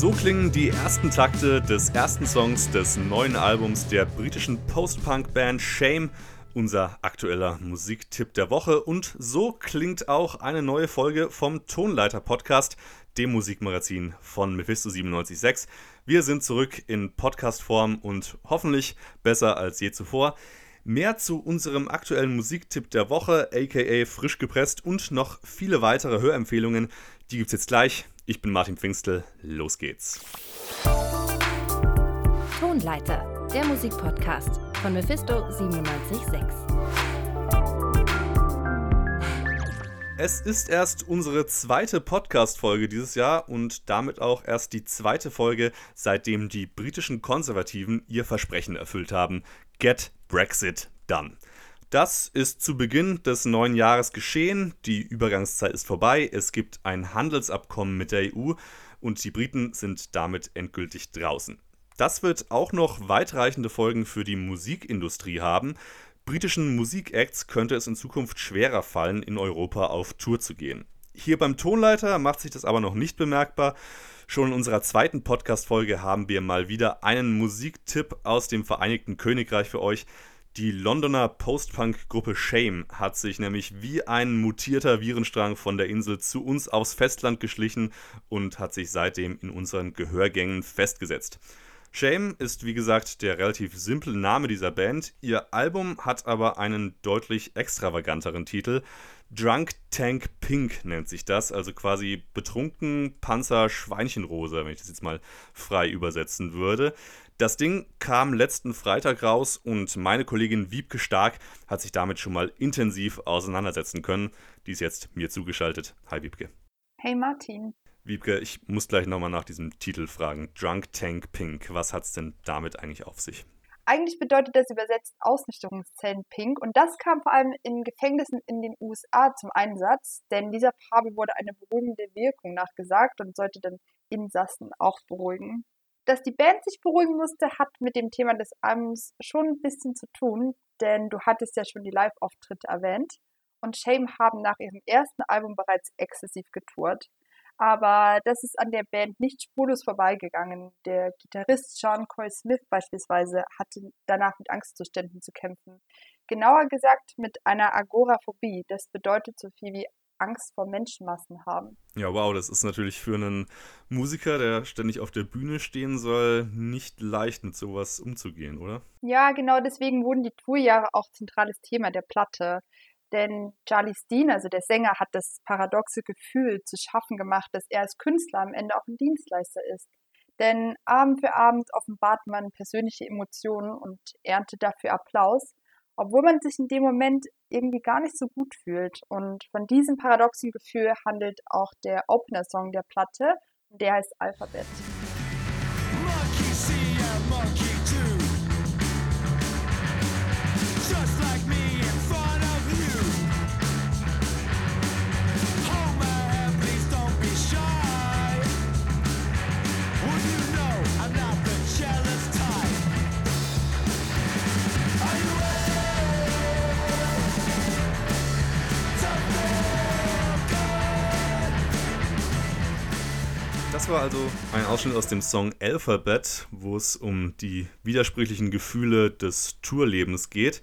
So klingen die ersten Takte des ersten Songs des neuen Albums der britischen Post-Punk-Band Shame, unser aktueller Musiktipp der Woche. Und so klingt auch eine neue Folge vom Tonleiter-Podcast, dem Musikmagazin von Mephisto 976. Wir sind zurück in Podcast-Form und hoffentlich besser als je zuvor. Mehr zu unserem aktuellen Musiktipp der Woche, aka frisch gepresst und noch viele weitere Hörempfehlungen, die gibt's jetzt gleich. Ich bin Martin Pfingstel, los geht's. Tonleiter, der Musikpodcast von Mephisto 976. Es ist erst unsere zweite Podcast-Folge dieses Jahr und damit auch erst die zweite Folge, seitdem die britischen Konservativen ihr Versprechen erfüllt haben. Get Brexit done. Das ist zu Beginn des neuen Jahres geschehen. Die Übergangszeit ist vorbei. Es gibt ein Handelsabkommen mit der EU und die Briten sind damit endgültig draußen. Das wird auch noch weitreichende Folgen für die Musikindustrie haben. Britischen Musikacts könnte es in Zukunft schwerer fallen, in Europa auf Tour zu gehen. Hier beim Tonleiter macht sich das aber noch nicht bemerkbar. Schon in unserer zweiten Podcast-Folge haben wir mal wieder einen Musiktipp aus dem Vereinigten Königreich für euch. Die Londoner Post-Punk-Gruppe Shame hat sich nämlich wie ein mutierter Virenstrang von der Insel zu uns aufs Festland geschlichen und hat sich seitdem in unseren Gehörgängen festgesetzt. Shame ist wie gesagt der relativ simple Name dieser Band. Ihr Album hat aber einen deutlich extravaganteren Titel. Drunk Tank Pink nennt sich das, also quasi betrunken Panzer Schweinchenrosa, wenn ich das jetzt mal frei übersetzen würde. Das Ding kam letzten Freitag raus und meine Kollegin Wiebke Stark hat sich damit schon mal intensiv auseinandersetzen können. Die ist jetzt mir zugeschaltet. Hi Wiebke. Hey Martin. Wiebke, ich muss gleich nochmal nach diesem Titel fragen. Drunk Tank Pink, was hat es denn damit eigentlich auf sich? Eigentlich bedeutet das übersetzt Ausnüchterungszellen pink und das kam vor allem in Gefängnissen in den USA zum Einsatz, denn dieser Farbe wurde eine beruhigende Wirkung nachgesagt und sollte dann Insassen auch beruhigen. Dass die Band sich beruhigen musste, hat mit dem Thema des Albums schon ein bisschen zu tun, denn du hattest ja schon die Live-Auftritte erwähnt und Shame haben nach ihrem ersten Album bereits exzessiv getourt. Aber das ist an der Band nicht spurlos vorbeigegangen. Der Gitarrist Sean Coy Smith beispielsweise hatte danach mit Angstzuständen zu kämpfen. Genauer gesagt mit einer Agoraphobie. Das bedeutet so viel wie Angst vor Menschenmassen haben. Ja, wow, das ist natürlich für einen Musiker, der ständig auf der Bühne stehen soll, nicht leicht mit sowas umzugehen, oder? Ja, genau deswegen wurden die Tourjahre auch zentrales Thema der Platte. Denn Charlie Steen, also der Sänger, hat das paradoxe Gefühl zu schaffen gemacht, dass er als Künstler am Ende auch ein Dienstleister ist. Denn Abend für Abend offenbart man persönliche Emotionen und erntet dafür Applaus, obwohl man sich in dem Moment irgendwie gar nicht so gut fühlt. Und von diesem paradoxen Gefühl handelt auch der Opener-Song der Platte, der heißt Alphabet. Also ein Ausschnitt aus dem Song Alphabet, wo es um die widersprüchlichen Gefühle des Tourlebens geht.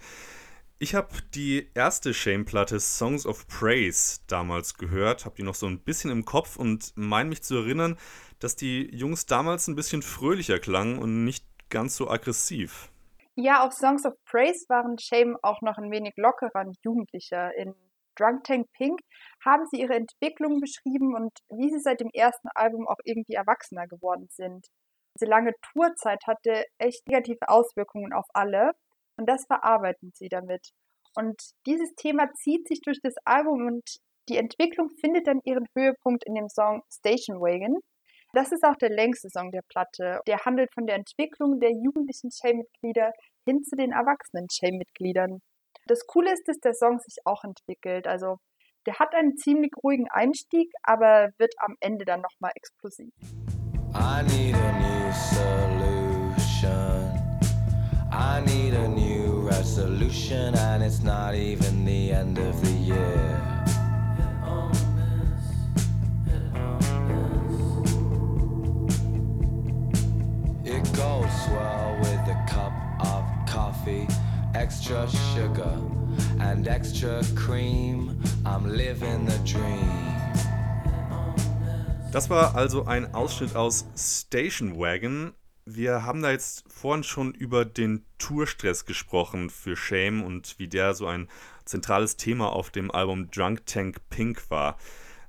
Ich habe die erste Shame-Platte Songs of Praise damals gehört, habe die noch so ein bisschen im Kopf und meine mich zu erinnern, dass die Jungs damals ein bisschen fröhlicher klangen und nicht ganz so aggressiv. Ja, auf Songs of Praise waren Shame auch noch ein wenig lockerer und jugendlicher. In Drunk Tank Pink haben sie ihre Entwicklung beschrieben und wie sie seit dem ersten Album auch irgendwie erwachsener geworden sind. Diese lange Tourzeit hatte echt negative Auswirkungen auf alle und das verarbeiten sie damit. Und dieses Thema zieht sich durch das Album und die Entwicklung findet dann ihren Höhepunkt in dem Song Station Wagon. Das ist auch der längste Song der Platte. Der handelt von der Entwicklung der jugendlichen Shame-Mitglieder hin zu den erwachsenen Shame-Mitgliedern. Das Coole ist, dass der Song sich auch entwickelt. Also der hat einen ziemlich ruhigen Einstieg, aber wird am Ende dann nochmal explosiv. I need a new solution. I need a new resolution, and it's not even the end of the year. Extra sugar and extra cream. I'm living the dream. Das war also ein Ausschnitt aus Station Wagon. Wir haben da jetzt vorhin schon über den Tourstress gesprochen für Shame und wie der so ein zentrales Thema auf dem Album Drunk Tank Pink war.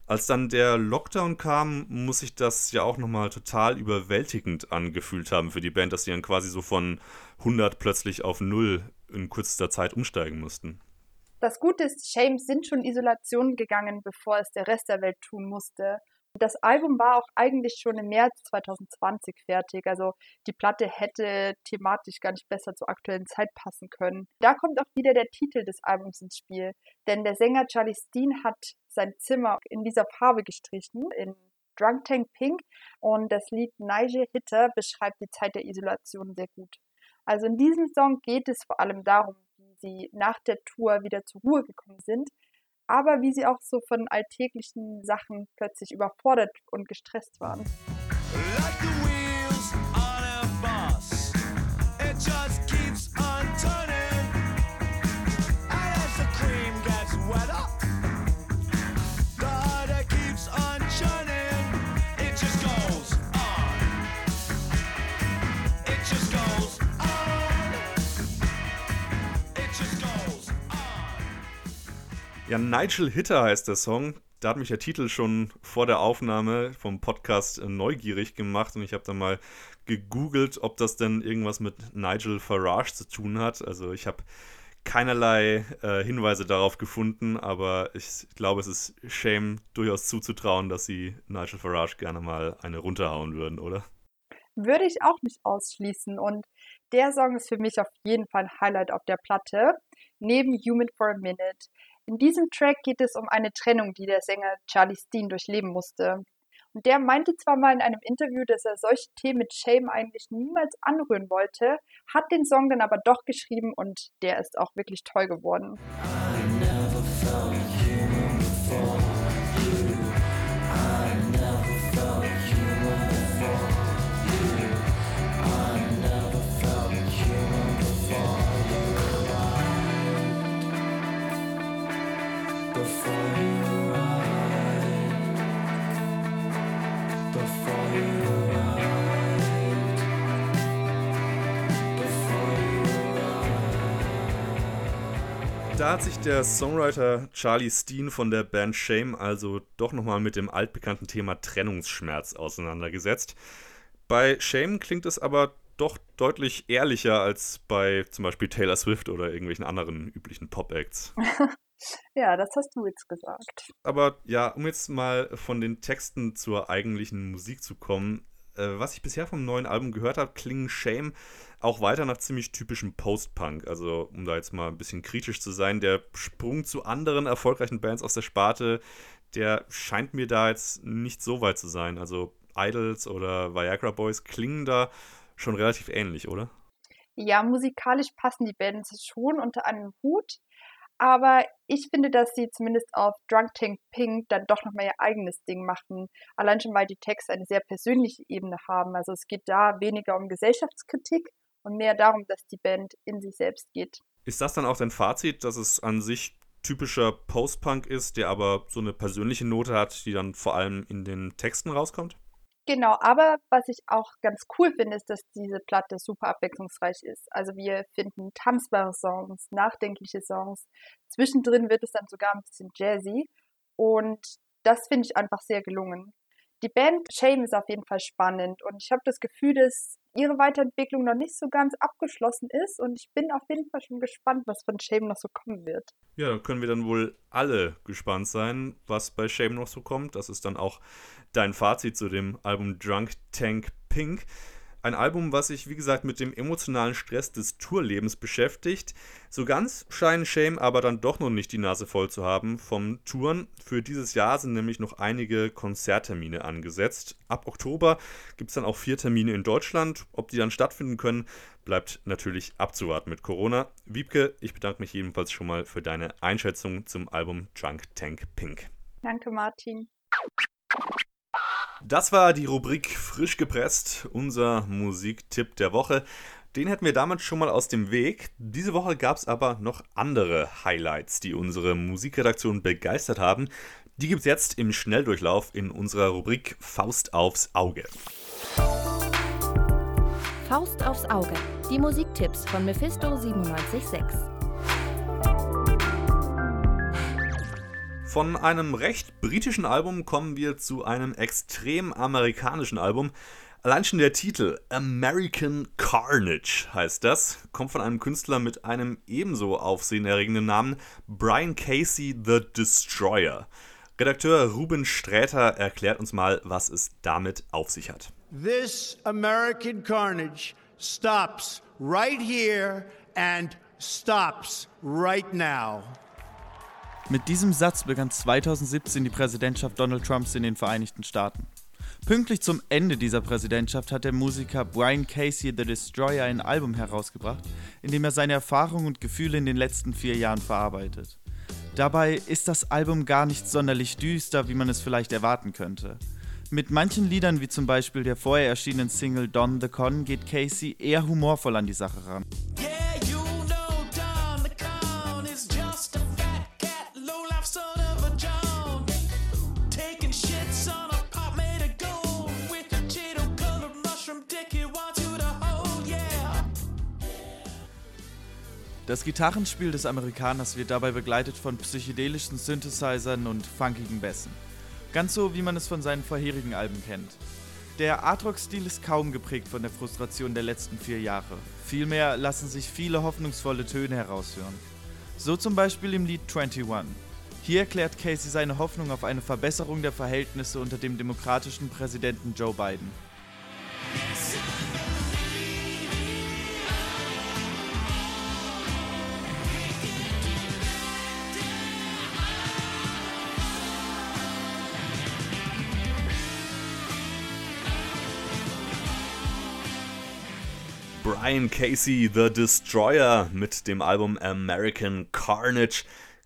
Als dann der Lockdown kam, muss sich das ja auch nochmal total überwältigend angefühlt haben für die Band, dass sie dann quasi so von 100 plötzlich auf 0 in kürzester Zeit umsteigen mussten. Das Gute ist, Shame sind schon Isolation gegangen, bevor es der Rest der Welt tun musste. Das Album war auch eigentlich schon im März 2020 fertig. Also die Platte hätte thematisch gar nicht besser zur aktuellen Zeit passen können. Da kommt auch wieder der Titel des Albums ins Spiel. Denn der Sänger Charlie Steen hat sein Zimmer in dieser Farbe gestrichen, in Drunk Tank Pink. Und das Lied Nigel Hitter beschreibt die Zeit der Isolation sehr gut. Also in diesem Song geht es vor allem darum, wie sie nach der Tour wieder zur Ruhe gekommen sind aber wie sie auch so von alltäglichen Sachen plötzlich überfordert und gestresst waren. Ja, Nigel Hitter heißt der Song. Da hat mich der Titel schon vor der Aufnahme vom Podcast äh, neugierig gemacht und ich habe dann mal gegoogelt, ob das denn irgendwas mit Nigel Farage zu tun hat. Also ich habe keinerlei äh, Hinweise darauf gefunden, aber ich glaube, es ist Shame durchaus zuzutrauen, dass sie Nigel Farage gerne mal eine runterhauen würden, oder? Würde ich auch nicht ausschließen und der Song ist für mich auf jeden Fall ein Highlight auf der Platte, neben Human for a Minute. In diesem Track geht es um eine Trennung, die der Sänger Charlie Steen durchleben musste. Und der meinte zwar mal in einem Interview, dass er solche Themen mit Shame eigentlich niemals anrühren wollte, hat den Song dann aber doch geschrieben und der ist auch wirklich toll geworden. Da hat sich der Songwriter Charlie Steen von der Band Shame also doch nochmal mit dem altbekannten Thema Trennungsschmerz auseinandergesetzt. Bei Shame klingt es aber doch deutlich ehrlicher als bei zum Beispiel Taylor Swift oder irgendwelchen anderen üblichen Pop-Acts. ja, das hast du jetzt gesagt. Aber ja, um jetzt mal von den Texten zur eigentlichen Musik zu kommen, äh, was ich bisher vom neuen Album gehört habe, klingen Shame auch weiter nach ziemlich typischem Post-Punk. Also, um da jetzt mal ein bisschen kritisch zu sein, der Sprung zu anderen erfolgreichen Bands aus der Sparte, der scheint mir da jetzt nicht so weit zu sein. Also, Idols oder Viagra Boys klingen da schon relativ ähnlich, oder? Ja, musikalisch passen die Bands schon unter einen Hut. Aber ich finde, dass sie zumindest auf Drunk Tank Pink dann doch nochmal ihr eigenes Ding machen. Allein schon, weil die Texte eine sehr persönliche Ebene haben. Also es geht da weniger um Gesellschaftskritik und mehr darum, dass die Band in sich selbst geht. Ist das dann auch dein Fazit, dass es an sich typischer Post-Punk ist, der aber so eine persönliche Note hat, die dann vor allem in den Texten rauskommt? Genau, aber was ich auch ganz cool finde, ist, dass diese Platte super abwechslungsreich ist. Also wir finden tanzbare Songs, nachdenkliche Songs. Zwischendrin wird es dann sogar ein bisschen jazzy. Und das finde ich einfach sehr gelungen. Die Band Shame ist auf jeden Fall spannend und ich habe das Gefühl, dass ihre Weiterentwicklung noch nicht so ganz abgeschlossen ist und ich bin auf jeden Fall schon gespannt, was von Shame noch so kommen wird. Ja, da können wir dann wohl alle gespannt sein, was bei Shame noch so kommt. Das ist dann auch dein Fazit zu dem Album Drunk Tank Pink. Ein Album, was sich, wie gesagt, mit dem emotionalen Stress des Tourlebens beschäftigt. So ganz scheinen Shame aber dann doch noch nicht die Nase voll zu haben vom Touren. Für dieses Jahr sind nämlich noch einige Konzerttermine angesetzt. Ab Oktober gibt es dann auch vier Termine in Deutschland. Ob die dann stattfinden können, bleibt natürlich abzuwarten mit Corona. Wiebke, ich bedanke mich jedenfalls schon mal für deine Einschätzung zum Album Drunk Tank Pink. Danke, Martin. Das war die Rubrik Frisch gepresst, unser Musiktipp der Woche. Den hätten wir damit schon mal aus dem Weg. Diese Woche gab es aber noch andere Highlights, die unsere Musikredaktion begeistert haben. Die gibt es jetzt im Schnelldurchlauf in unserer Rubrik Faust aufs Auge. Faust aufs Auge. Die Musiktipps von Mephisto 976. Von einem recht britischen Album kommen wir zu einem extrem amerikanischen Album. Allein schon der Titel American Carnage heißt das, kommt von einem Künstler mit einem ebenso aufsehenerregenden Namen, Brian Casey the Destroyer. Redakteur Ruben Sträter erklärt uns mal, was es damit auf sich hat. This American carnage stops right here and stops right now. Mit diesem Satz begann 2017 die Präsidentschaft Donald Trumps in den Vereinigten Staaten. Pünktlich zum Ende dieser Präsidentschaft hat der Musiker Brian Casey The Destroyer ein Album herausgebracht, in dem er seine Erfahrungen und Gefühle in den letzten vier Jahren verarbeitet. Dabei ist das Album gar nicht sonderlich düster, wie man es vielleicht erwarten könnte. Mit manchen Liedern, wie zum Beispiel der vorher erschienenen Single Don the Con, geht Casey eher humorvoll an die Sache ran. Das Gitarrenspiel des Amerikaners wird dabei begleitet von psychedelischen Synthesizern und funkigen Bässen. Ganz so, wie man es von seinen vorherigen Alben kennt. Der Artrock-Stil ist kaum geprägt von der Frustration der letzten vier Jahre. Vielmehr lassen sich viele hoffnungsvolle Töne heraushören. So zum Beispiel im Lied 21. Hier erklärt Casey seine Hoffnung auf eine Verbesserung der Verhältnisse unter dem demokratischen Präsidenten Joe Biden. Brian Casey The Destroyer mit dem Album American Carnage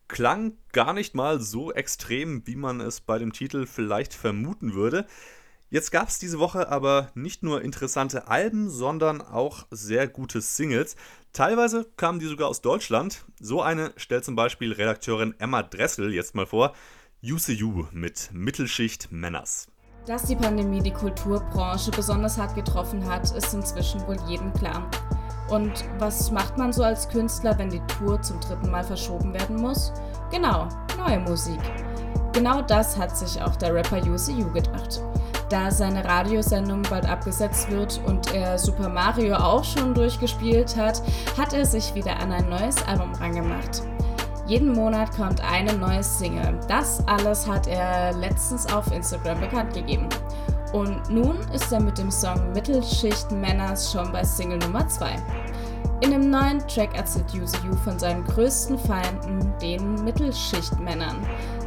klang gar nicht mal so extrem, wie man es bei dem Titel vielleicht vermuten würde. Jetzt gab es diese Woche aber nicht nur interessante Alben, sondern auch sehr gute Singles. Teilweise kamen die sogar aus Deutschland. So eine stellt zum Beispiel Redakteurin Emma Dressel jetzt mal vor. UCU mit Mittelschicht Männers. Dass die Pandemie die Kulturbranche besonders hart getroffen hat, ist inzwischen wohl jedem klar. Und was macht man so als Künstler, wenn die Tour zum dritten Mal verschoben werden muss? Genau, neue Musik. Genau das hat sich auch der Rapper UCU gedacht. Da seine Radiosendung bald abgesetzt wird und er Super Mario auch schon durchgespielt hat, hat er sich wieder an ein neues Album rangemacht. Jeden Monat kommt eine neue Single. Das alles hat er letztens auf Instagram bekannt gegeben. Und nun ist er mit dem Song Mittelschicht Männers schon bei Single Nummer 2. In dem neuen Track erzählt UCU von seinen größten Feinden, den Mittelschichtmännern.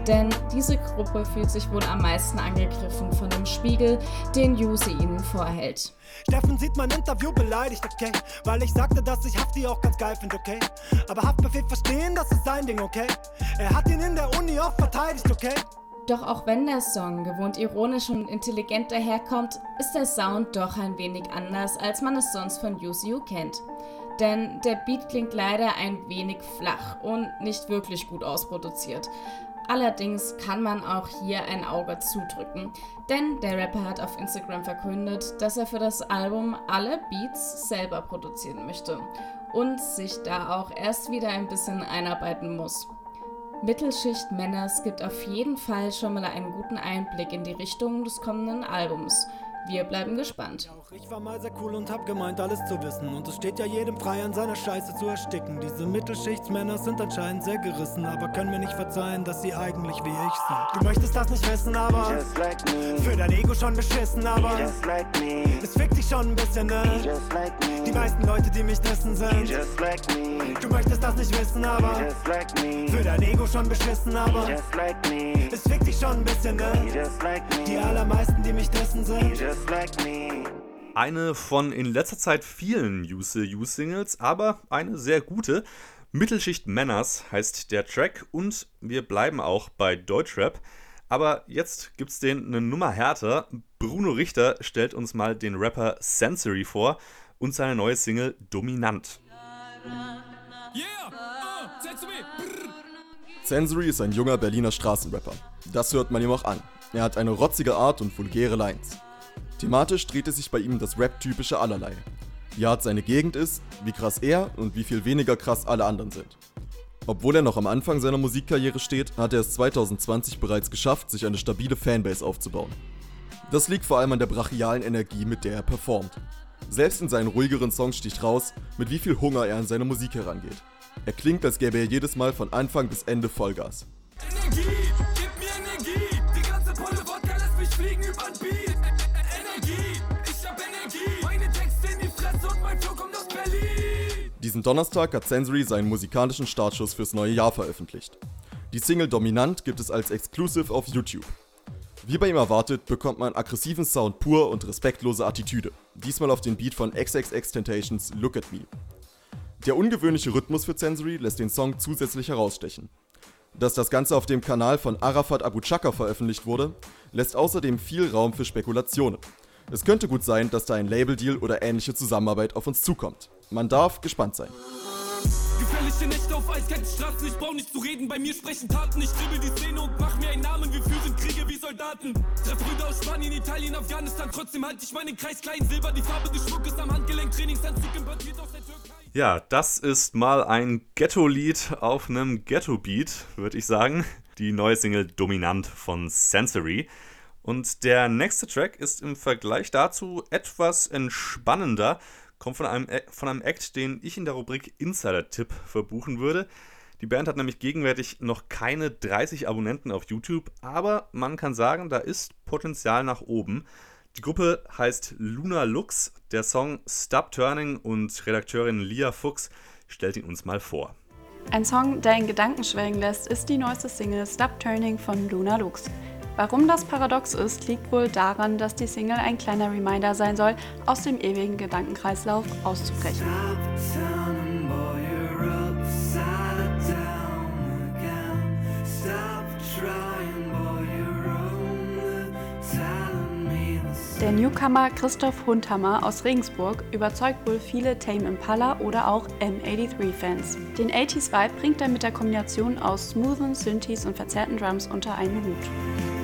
Denn diese Gruppe fühlt sich wohl am meisten angegriffen von dem Spiegel, den Yusi ihnen vorhält. Steffen sieht mein Interview beleidigt, okay? Weil ich sagte, dass ich Hafti auch ganz geil finde, okay? Aber Haftbefehl verstehen, das ist sein Ding, okay? Er hat ihn in der Uni auch verteidigt, okay? Doch auch wenn der Song gewohnt ironisch und intelligent daherkommt, ist der Sound doch ein wenig anders, als man es sonst von UCU kennt denn der Beat klingt leider ein wenig flach und nicht wirklich gut ausproduziert. Allerdings kann man auch hier ein Auge zudrücken, denn der Rapper hat auf Instagram verkündet, dass er für das Album alle Beats selber produzieren möchte und sich da auch erst wieder ein bisschen einarbeiten muss. Mittelschicht Männers gibt auf jeden Fall schon mal einen guten Einblick in die Richtung des kommenden Albums wir bleiben gespannt. Ich war mal sehr cool und hab gemeint, alles zu wissen. Und es steht ja jedem frei, an seiner Scheiße zu ersticken. Diese Mittelschichtsmänner sind anscheinend sehr gerissen, aber können mir nicht verzeihen, dass sie eigentlich wie ich sind. Du möchtest das nicht wissen, aber like für dein Ego schon beschissen, aber like es fickt dich schon ein bisschen, ne? Like die meisten Leute, die mich dissen, sind Du möchtest das nicht wissen, aber für dein Ego schon beschissen, aber es fickt dich schon ein bisschen, ne? Die allermeisten, die mich dissen, sind eine von in letzter Zeit vielen Use Use Singles, aber eine sehr gute. Mittelschicht Männers heißt der Track und wir bleiben auch bei Deutschrap. Aber jetzt gibt's den eine Nummer härter. Bruno Richter stellt uns mal den Rapper Sensory vor. und seine neue Single Dominant. Sensory ist ein junger Berliner Straßenrapper. Das hört man ihm auch an. Er hat eine rotzige Art und vulgäre Lines. Thematisch dreht es sich bei ihm das Rap-typische allerlei. Wie hart seine Gegend ist, wie krass er und wie viel weniger krass alle anderen sind. Obwohl er noch am Anfang seiner Musikkarriere steht, hat er es 2020 bereits geschafft, sich eine stabile Fanbase aufzubauen. Das liegt vor allem an der brachialen Energie, mit der er performt. Selbst in seinen ruhigeren Songs sticht raus, mit wie viel Hunger er an seine Musik herangeht. Er klingt, als gäbe er jedes Mal von Anfang bis Ende Vollgas. Energie, Diesen Donnerstag hat Sensory seinen musikalischen Startschuss fürs neue Jahr veröffentlicht. Die Single Dominant gibt es als Exclusive auf YouTube. Wie bei ihm erwartet, bekommt man aggressiven Sound pur und respektlose Attitüde. Diesmal auf den Beat von XXX Tentations Look at Me. Der ungewöhnliche Rhythmus für Sensory lässt den Song zusätzlich herausstechen. Dass das Ganze auf dem Kanal von Arafat Abu Chaka veröffentlicht wurde, lässt außerdem viel Raum für Spekulationen. Es könnte gut sein, dass da ein Labeldeal oder ähnliche Zusammenarbeit auf uns zukommt. Man darf gespannt sein. Gefährliche Nächte auf eiskalten Straßen, ich brauch nicht zu reden, bei mir sprechen Taten. Ich dribbel die Szene und mach mir einen Namen, wir führen Kriege wie Soldaten. Treff Brüder aus Spanien, Italien, Afghanistan, trotzdem halte ich meinen Kreis klein. Silber, die Farbe des Schmuckes am Handgelenk, Trainingsanzug importiert aus der Türkei. Ja, das ist mal ein Ghetto-Lied auf einem Ghetto-Beat, würde ich sagen. Die neue Single Dominant von Sensory. Und der nächste Track ist im Vergleich dazu etwas entspannender, kommt von einem, von einem Act, den ich in der Rubrik Insider-Tipp verbuchen würde. Die Band hat nämlich gegenwärtig noch keine 30 Abonnenten auf YouTube, aber man kann sagen, da ist Potenzial nach oben. Die Gruppe heißt Luna Lux. Der Song Stop Turning und Redakteurin Lia Fuchs stellt ihn uns mal vor. Ein Song, der in Gedanken schwelgen lässt, ist die neueste Single Stop Turning von Luna Lux. Warum das paradox ist, liegt wohl daran, dass die Single ein kleiner Reminder sein soll, aus dem ewigen Gedankenkreislauf auszubrechen. Der Newcomer Christoph Hundhammer aus Regensburg überzeugt wohl viele Tame Impala oder auch M83-Fans. Den 80s Vibe bringt er mit der Kombination aus smoothen Synthes und verzerrten Drums unter einen Hut.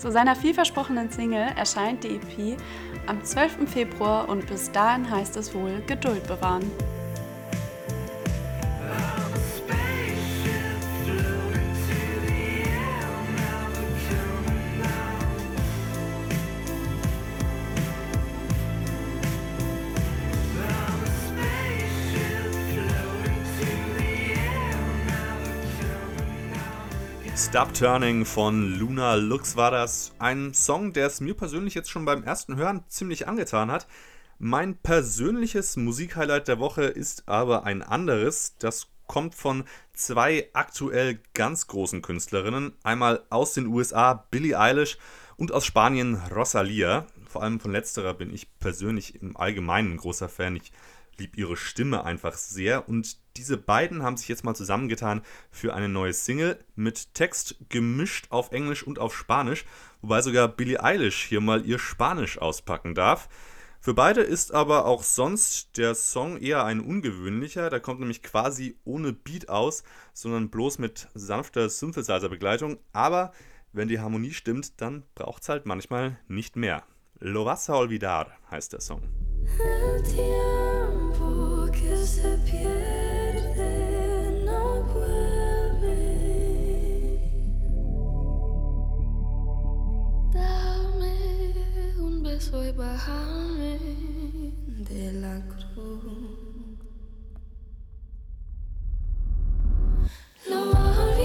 Zu seiner vielversprochenen Single erscheint die EP am 12. Februar und bis dahin heißt es wohl Geduld bewahren. Stop Turning von Luna Lux war das. Ein Song, der es mir persönlich jetzt schon beim ersten Hören ziemlich angetan hat. Mein persönliches Musikhighlight der Woche ist aber ein anderes. Das kommt von zwei aktuell ganz großen Künstlerinnen. Einmal aus den USA Billie Eilish und aus Spanien Rosalia. Vor allem von letzterer bin ich persönlich im Allgemeinen ein großer Fan. Ich liebe ihre Stimme einfach sehr und diese beiden haben sich jetzt mal zusammengetan für eine neue Single mit Text gemischt auf Englisch und auf Spanisch, wobei sogar Billie Eilish hier mal ihr Spanisch auspacken darf. Für beide ist aber auch sonst der Song eher ein ungewöhnlicher, der kommt nämlich quasi ohne Beat aus, sondern bloß mit sanfter Synthesizer-Begleitung, aber wenn die Harmonie stimmt, dann braucht es halt manchmal nicht mehr. Lo vas a olvidar heißt der Song. El soy bajarme de la cruz. Lo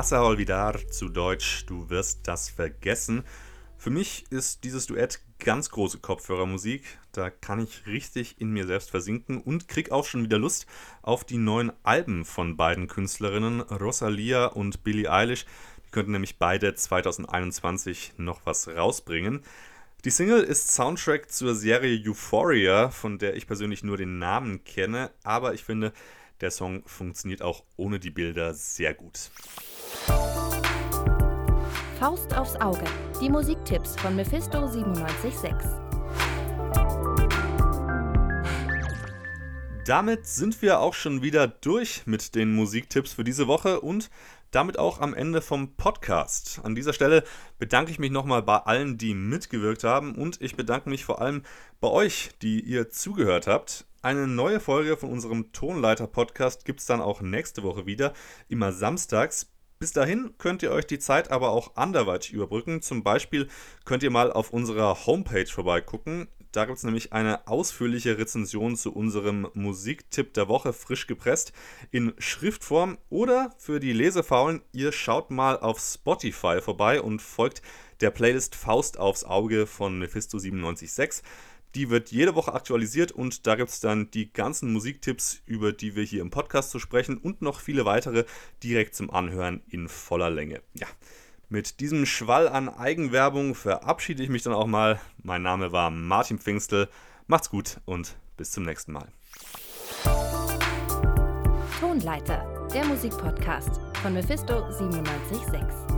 vas a zu Deutsch, du wirst das vergessen. Für mich ist dieses Duett ganz große Kopfhörermusik. Da kann ich richtig in mir selbst versinken und krieg auch schon wieder Lust auf die neuen Alben von beiden Künstlerinnen, Rosalia und Billie Eilish. Die könnten nämlich beide 2021 noch was rausbringen. Die Single ist Soundtrack zur Serie Euphoria, von der ich persönlich nur den Namen kenne, aber ich finde, der Song funktioniert auch ohne die Bilder sehr gut. Faust aufs Auge. Die Musiktipps von Mephisto 976. Damit sind wir auch schon wieder durch mit den Musiktipps für diese Woche und damit auch am Ende vom Podcast. An dieser Stelle bedanke ich mich nochmal bei allen, die mitgewirkt haben und ich bedanke mich vor allem bei euch, die ihr zugehört habt. Eine neue Folge von unserem Tonleiter-Podcast gibt es dann auch nächste Woche wieder, immer samstags. Bis dahin könnt ihr euch die Zeit aber auch anderweitig überbrücken. Zum Beispiel könnt ihr mal auf unserer Homepage vorbeigucken. Da gibt es nämlich eine ausführliche Rezension zu unserem Musiktipp der Woche frisch gepresst in Schriftform. Oder für die Lesefaulen, ihr schaut mal auf Spotify vorbei und folgt der Playlist Faust aufs Auge von Mephisto 976. Die wird jede Woche aktualisiert und da gibt es dann die ganzen Musiktipps, über die wir hier im Podcast zu sprechen und noch viele weitere direkt zum Anhören in voller Länge. Ja, mit diesem Schwall an Eigenwerbung verabschiede ich mich dann auch mal. Mein Name war Martin Pfingstel. Macht's gut und bis zum nächsten Mal. Tonleiter, der Musikpodcast von Mephisto 976.